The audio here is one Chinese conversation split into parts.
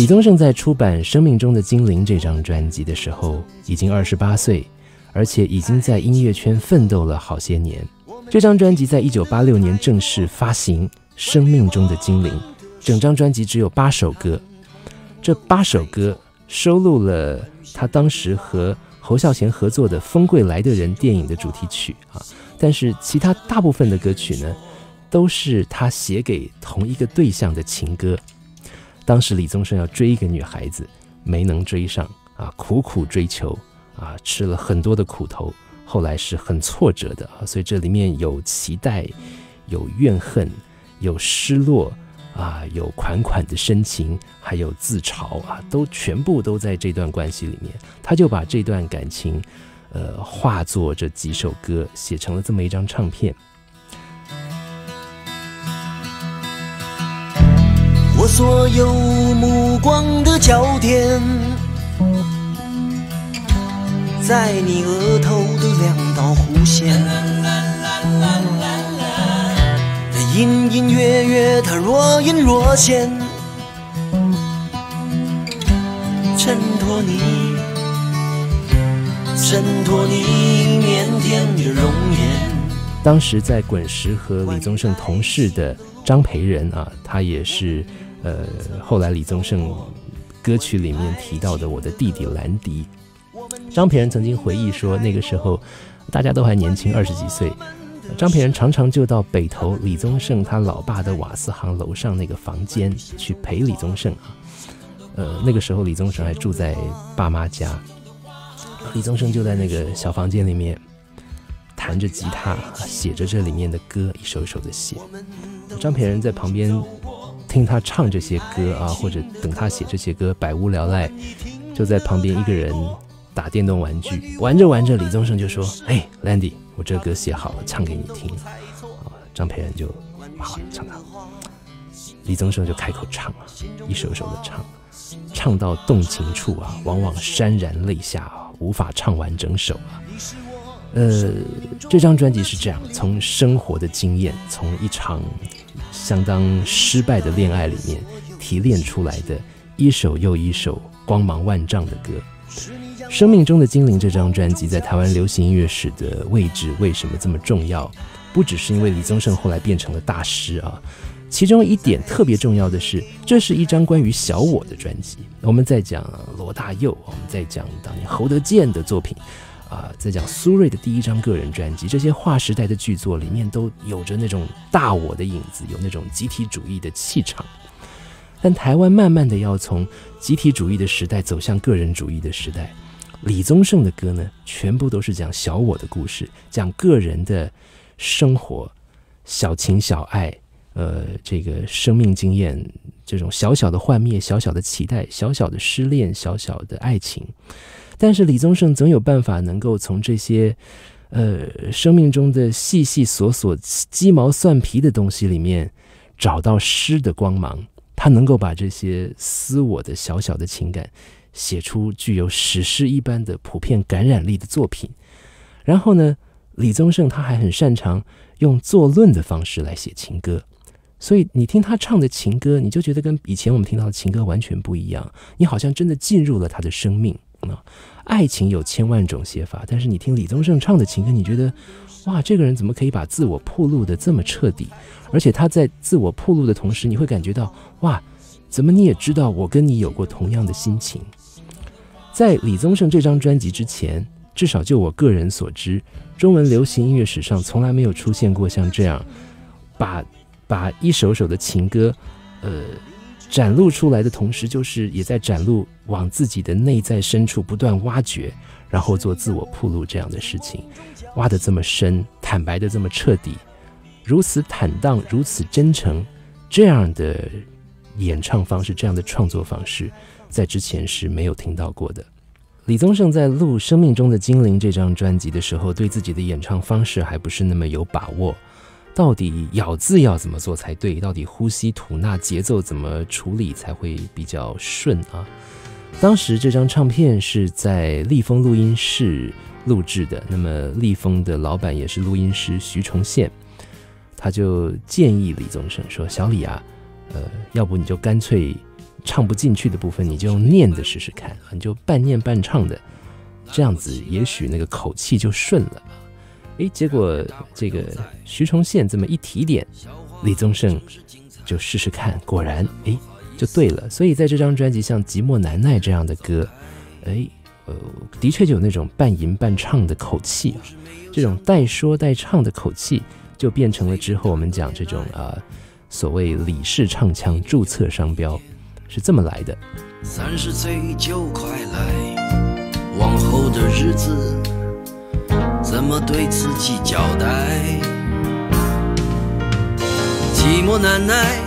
李宗盛在出版《生命中的精灵》这张专辑的时候，已经二十八岁，而且已经在音乐圈奋斗了好些年。这张专辑在一九八六年正式发行，《生命中的精灵》整张专辑只有八首歌，这八首歌收录了他当时和侯孝贤合作的《风贵来的人》电影的主题曲啊，但是其他大部分的歌曲呢，都是他写给同一个对象的情歌。当时李宗盛要追一个女孩子，没能追上啊，苦苦追求啊，吃了很多的苦头，后来是很挫折的啊，所以这里面有期待，有怨恨，有失落啊，有款款的深情，还有自嘲啊，都全部都在这段关系里面。他就把这段感情，呃，化作这几首歌，写成了这么一张唱片。所有目光的焦点，在你额头的两道弧线，隐隐约约，它若隐若现，衬托你，衬托你腼腆的容颜。当时在滚石和李宗盛同事的张培仁啊，他也是。呃，后来李宗盛歌曲里面提到的我的弟弟兰迪，张培仁曾经回忆说，那个时候大家都还年轻，二十几岁，张培仁常常就到北头李宗盛他老爸的瓦斯行楼上那个房间去陪李宗盛啊。呃，那个时候李宗盛还住在爸妈家，李宗盛就在那个小房间里面弹着吉他，写着这里面的歌，一首一首的写。张培仁在旁边。听他唱这些歌啊，或者等他写这些歌，百无聊赖，就在旁边一个人打电动玩具，玩着玩着，李宗盛就说：“哎，Landy，我这歌写好了，唱给你听。”啊，张培仁就好唱他，李宗盛就开口唱啊，一首一首的唱，唱到动情处啊，往往潸然泪下啊，无法唱完整首啊。呃，这张专辑是这样，从生活的经验，从一场。相当失败的恋爱里面提炼出来的一首又一首光芒万丈的歌，《生命中的精灵》这张专辑在台湾流行音乐史的位置为什么这么重要？不只是因为李宗盛后来变成了大师啊，其中一点特别重要的是，这是一张关于小我的专辑。我们在讲罗大佑，我们在讲当年侯德健的作品。啊，在讲苏芮的第一张个人专辑，这些划时代的巨作里面都有着那种大我的影子，有那种集体主义的气场。但台湾慢慢的要从集体主义的时代走向个人主义的时代，李宗盛的歌呢，全部都是讲小我的故事，讲个人的生活、小情小爱，呃，这个生命经验，这种小小的幻灭、小小的期待、小小的失恋、小小的爱情。但是李宗盛总有办法能够从这些，呃，生命中的细细琐琐、鸡毛蒜皮的东西里面找到诗的光芒。他能够把这些私我的小小的情感写出具有史诗一般的普遍感染力的作品。然后呢，李宗盛他还很擅长用作论的方式来写情歌，所以你听他唱的情歌，你就觉得跟以前我们听到的情歌完全不一样。你好像真的进入了他的生命啊。爱情有千万种写法，但是你听李宗盛唱的情歌，你觉得，哇，这个人怎么可以把自我铺露的这么彻底？而且他在自我铺露的同时，你会感觉到，哇，怎么你也知道我跟你有过同样的心情？在李宗盛这张专辑之前，至少就我个人所知，中文流行音乐史上从来没有出现过像这样，把把一首首的情歌，呃。展露出来的同时，就是也在展露往自己的内在深处不断挖掘，然后做自我铺路这样的事情，挖得这么深，坦白的这么彻底，如此坦荡，如此真诚，这样的演唱方式，这样的创作方式，在之前是没有听到过的。李宗盛在录《生命中的精灵》这张专辑的时候，对自己的演唱方式还不是那么有把握。到底咬字要怎么做才对？到底呼吸吐纳节奏怎么处理才会比较顺啊？当时这张唱片是在立丰录音室录制的，那么立丰的老板也是录音师徐崇宪，他就建议李宗盛说：“小李啊，呃，要不你就干脆唱不进去的部分，你就用念的试试看，你就半念半唱的，这样子也许那个口气就顺了。”哎，结果这个徐崇宪这么一提点，李宗盛就试试看，果然哎就对了。所以在这张专辑，像《寂寞难耐》这样的歌，哎，呃，的确就有那种半吟半唱的口气，这种带说带唱的口气，就变成了之后我们讲这种啊所谓李氏唱腔注册商标，是这么来的。三十岁就快来，往后的日子。怎么对自己交代？寂寞难耐，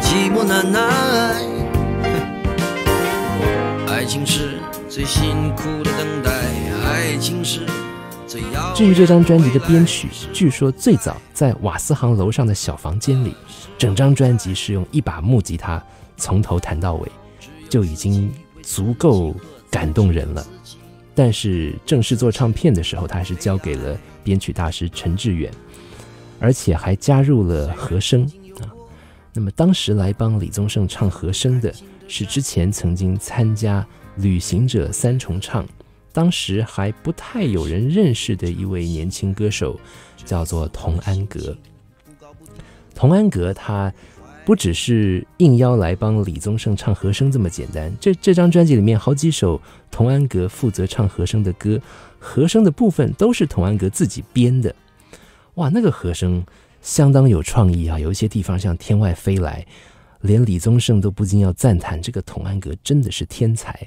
寂寞难耐。爱情是最辛苦的等待，爱情是最要。至于这张专辑的编曲，据说最早在瓦斯行楼上的小房间里，整张专辑是用一把木吉他从头弹到尾，就已经足够感动人了。但是正式做唱片的时候，他还是交给了编曲大师陈志远，而且还加入了和声啊。那么当时来帮李宗盛唱和声的是之前曾经参加《旅行者三重唱》，当时还不太有人认识的一位年轻歌手，叫做童安格。童安格他。不只是应邀来帮李宗盛唱和声这么简单，这这张专辑里面好几首童安格负责唱和声的歌，和声的部分都是童安格自己编的。哇，那个和声相当有创意啊，有一些地方像天外飞来，连李宗盛都不禁要赞叹这个童安格真的是天才。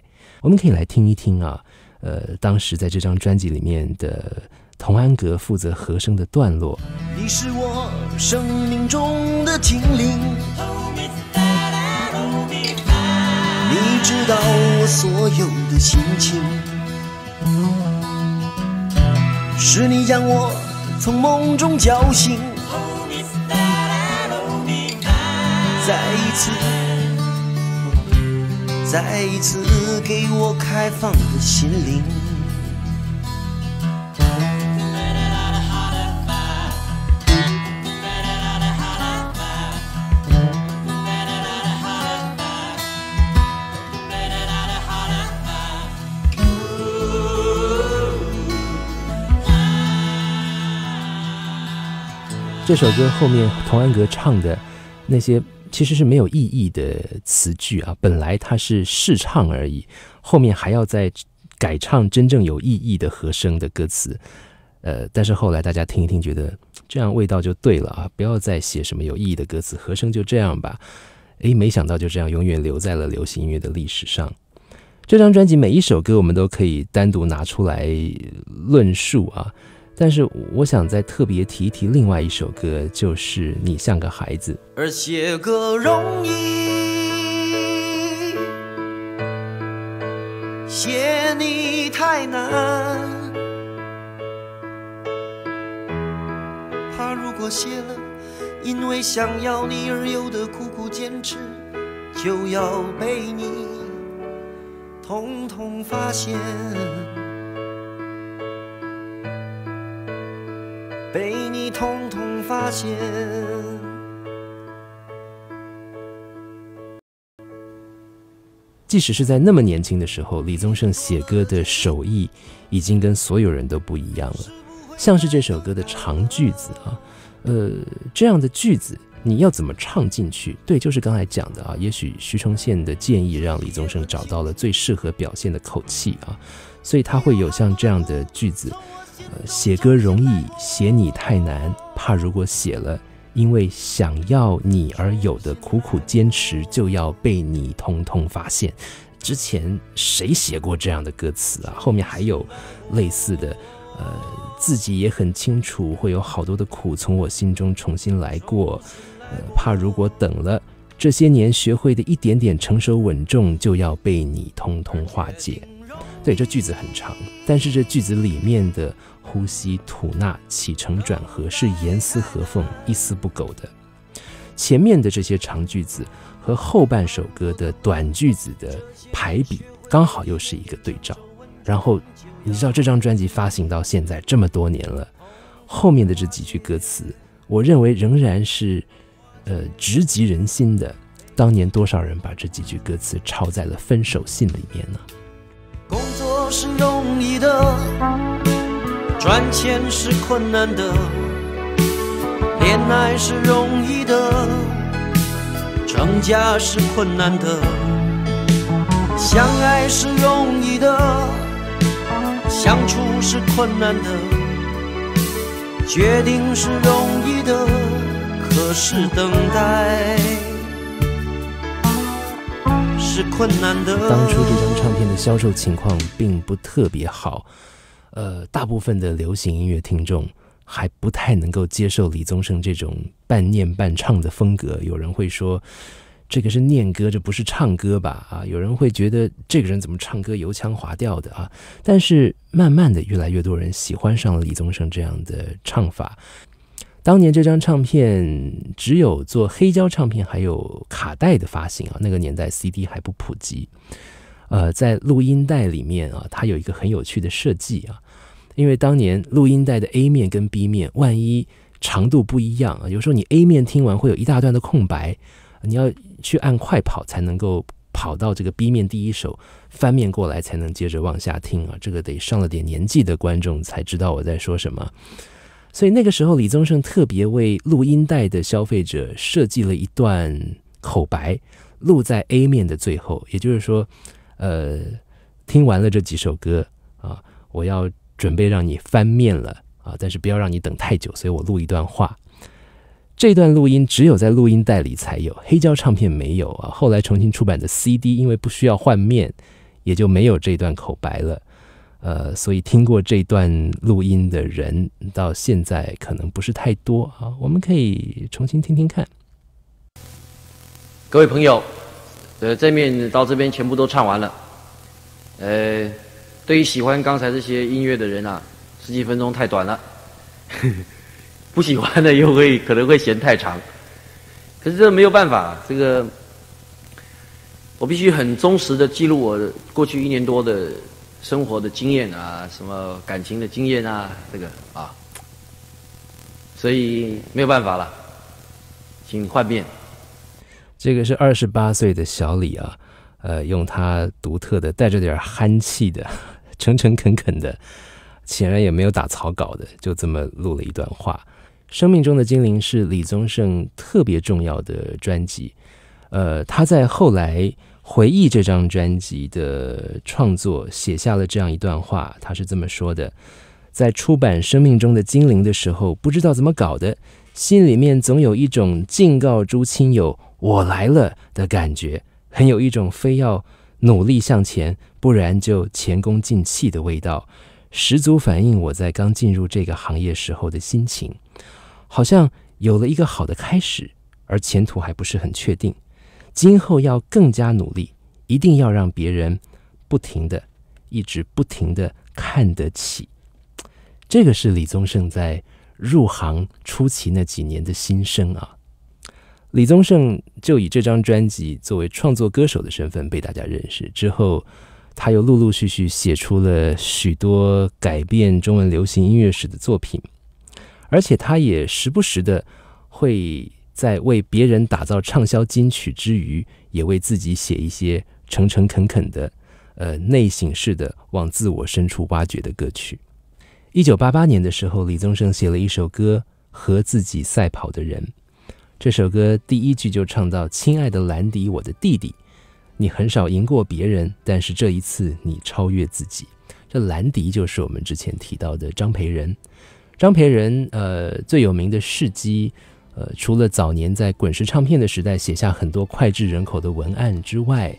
我们可以来听一听啊，呃，当时在这张专辑里面的。童安格负责和声的段落。你是我生命中的精灵，你知道我所有的心情，是你将我从梦中叫醒，再一次，再一次给我开放的心灵。这首歌后面童安格唱的那些其实是没有意义的词句啊，本来它是试唱而已，后面还要再改唱真正有意义的和声的歌词，呃，但是后来大家听一听，觉得这样味道就对了啊，不要再写什么有意义的歌词，和声就这样吧。诶，没想到就这样永远留在了流行音乐的历史上。这张专辑每一首歌我们都可以单独拿出来论述啊。但是我想再特别提一提另外一首歌，就是《你像个孩子》。而写歌容易，写你太难。怕如果写了，因为想要你而有的苦苦坚持，就要被你统统发现。被你统统发现。即使是在那么年轻的时候，李宗盛写歌的手艺已经跟所有人都不一样了。像是这首歌的长句子啊，呃，这样的句子你要怎么唱进去？对，就是刚才讲的啊。也许徐崇宪的建议让李宗盛找到了最适合表现的口气啊，所以他会有像这样的句子。写歌容易，写你太难。怕如果写了，因为想要你而有的苦苦坚持，就要被你通通发现。之前谁写过这样的歌词啊？后面还有类似的，呃，自己也很清楚，会有好多的苦从我心中重新来过。呃，怕如果等了，这些年学会的一点点成熟稳重，就要被你通通化解。对，这句子很长，但是这句子里面的呼吸吐纳起承转合是严丝合缝、一丝不苟的。前面的这些长句子和后半首歌的短句子的排比，刚好又是一个对照。然后你知道这张专辑发行到现在这么多年了，后面的这几句歌词，我认为仍然是呃直击人心的。当年多少人把这几句歌词抄在了分手信里面呢？工作是容易的，赚钱是困难的，恋爱是容易的，成家是困难的，相爱是容易的，相处是困难的，决定是容易的，可是等待。是困难的。当初这张唱片的销售情况并不特别好，呃，大部分的流行音乐听众还不太能够接受李宗盛这种半念半唱的风格。有人会说，这个是念歌，这不是唱歌吧？啊，有人会觉得这个人怎么唱歌油腔滑调的啊？但是慢慢的，越来越多人喜欢上了李宗盛这样的唱法。当年这张唱片只有做黑胶唱片，还有卡带的发行啊。那个年代 CD 还不普及。呃，在录音带里面啊，它有一个很有趣的设计啊。因为当年录音带的 A 面跟 B 面，万一长度不一样啊，有时候你 A 面听完会有一大段的空白，你要去按快跑才能够跑到这个 B 面第一首，翻面过来才能接着往下听啊。这个得上了点年纪的观众才知道我在说什么。所以那个时候，李宗盛特别为录音带的消费者设计了一段口白，录在 A 面的最后。也就是说，呃，听完了这几首歌啊，我要准备让你翻面了啊，但是不要让你等太久，所以我录一段话。这段录音只有在录音带里才有，黑胶唱片没有啊。后来重新出版的 CD，因为不需要换面，也就没有这段口白了。呃，所以听过这段录音的人到现在可能不是太多啊，我们可以重新听听看。各位朋友，呃，这面到这边全部都唱完了。呃，对于喜欢刚才这些音乐的人啊，十几分钟太短了；不喜欢的又会可能会嫌太长。可是这没有办法，这个我必须很忠实的记录我过去一年多的。生活的经验啊，什么感情的经验啊，这个啊，所以没有办法了，请换面。这个是二十八岁的小李啊，呃，用他独特的、带着点憨气的、诚诚恳恳的，显然也没有打草稿的，就这么录了一段话。生命中的精灵是李宗盛特别重要的专辑，呃，他在后来。回忆这张专辑的创作，写下了这样一段话，他是这么说的：在出版《生命中的精灵》的时候，不知道怎么搞的，心里面总有一种敬告诸亲友“我来了”的感觉，很有一种非要努力向前，不然就前功尽弃的味道，十足反映我在刚进入这个行业时候的心情，好像有了一个好的开始，而前途还不是很确定。今后要更加努力，一定要让别人不停的、一直不停的看得起。这个是李宗盛在入行初期那几年的心声啊。李宗盛就以这张专辑作为创作歌手的身份被大家认识，之后他又陆陆续续写出了许多改变中文流行音乐史的作品，而且他也时不时的会。在为别人打造畅销金曲之余，也为自己写一些诚诚恳恳的、呃内省式的、往自我深处挖掘的歌曲。一九八八年的时候，李宗盛写了一首歌《和自己赛跑的人》。这首歌第一句就唱到：“亲爱的兰迪，我的弟弟，你很少赢过别人，但是这一次你超越自己。”这兰迪就是我们之前提到的张培仁。张培仁，呃，最有名的事迹。呃，除了早年在滚石唱片的时代写下很多脍炙人口的文案之外，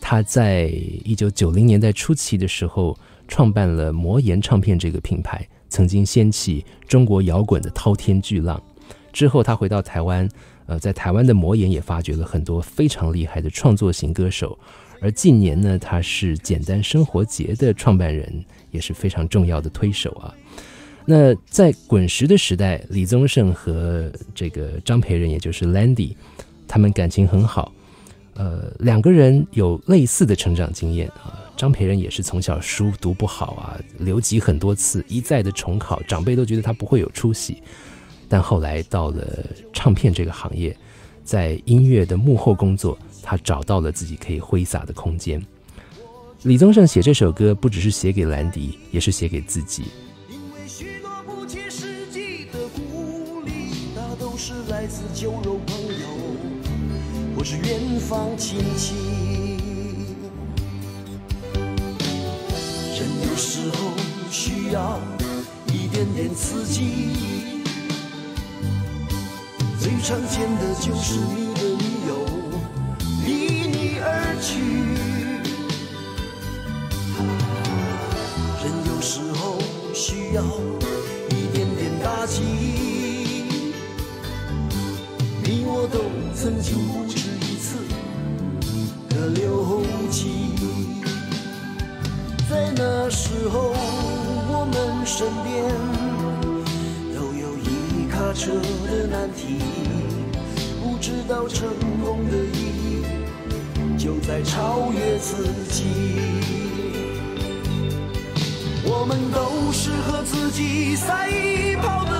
他在一九九零年代初期的时候创办了魔岩唱片这个品牌，曾经掀起中国摇滚的滔天巨浪。之后他回到台湾，呃，在台湾的魔岩也发掘了很多非常厉害的创作型歌手。而近年呢，他是简单生活节的创办人，也是非常重要的推手啊。那在滚石的时代，李宗盛和这个张培仁，也就是 Landy，他们感情很好。呃，两个人有类似的成长经验啊。张培仁也是从小书读不好啊，留级很多次，一再的重考，长辈都觉得他不会有出息。但后来到了唱片这个行业，在音乐的幕后工作。他找到了自己可以挥洒的空间。李宗盛写这首歌，不只是写给兰迪，也是写给自己。是远方亲戚。人有时候需要一点点刺激，最常见的就是你的女友。离你而去，人有时候需要一点点打击。你我都曾经不止一次的留级，在那时候我们身边难题，不知道成功的意义。就在超越自己，我们都是和自己赛跑的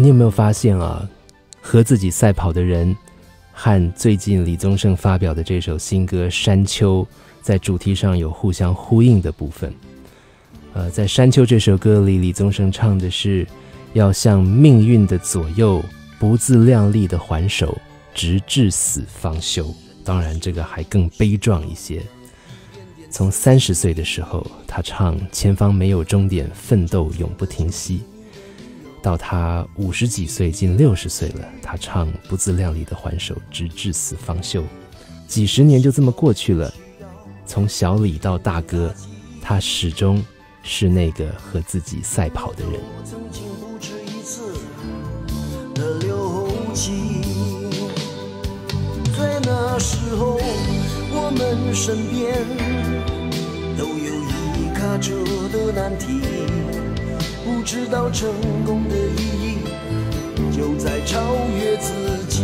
你有没有发现啊？和自己赛跑的人，和最近李宗盛发表的这首新歌《山丘》在主题上有互相呼应的部分。呃，在《山丘》这首歌里，李宗盛唱的是要向命运的左右不自量力的还手，直至死方休。当然，这个还更悲壮一些。从三十岁的时候，他唱“前方没有终点，奋斗永不停息”，到他五十几岁，近六十岁了，他唱“不自量力的还手，直至死方休”。几十年就这么过去了，从小李到大哥，他始终是那个和自己赛跑的人。在那时候，我们身边。都有一卡车的难题，不知道成功的意义就在超越自己。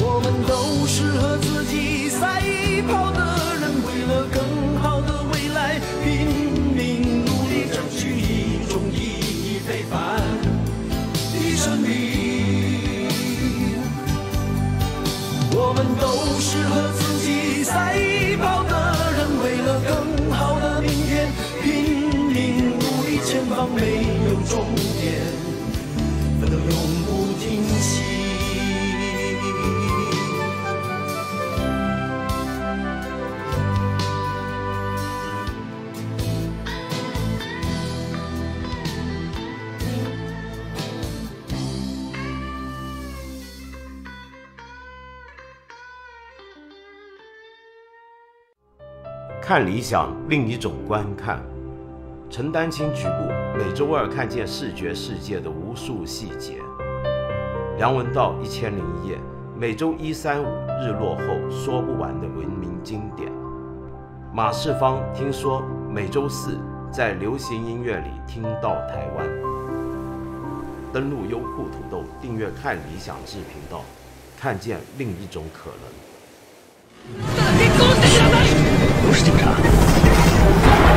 我们都是和自己赛跑的人，为了更好的未来拼命努力，争取一种意义非凡的胜利。我们都是和自己看理想，另一种观看。陈丹青局部，每周二看见视觉世界的无数细节。梁文道一千零一夜，每周一、三、五日落后说不完的文明经典。马世芳听说每周四在流行音乐里听到台湾。登录优酷土豆，订阅看理想志频道，看见另一种可能。是警察。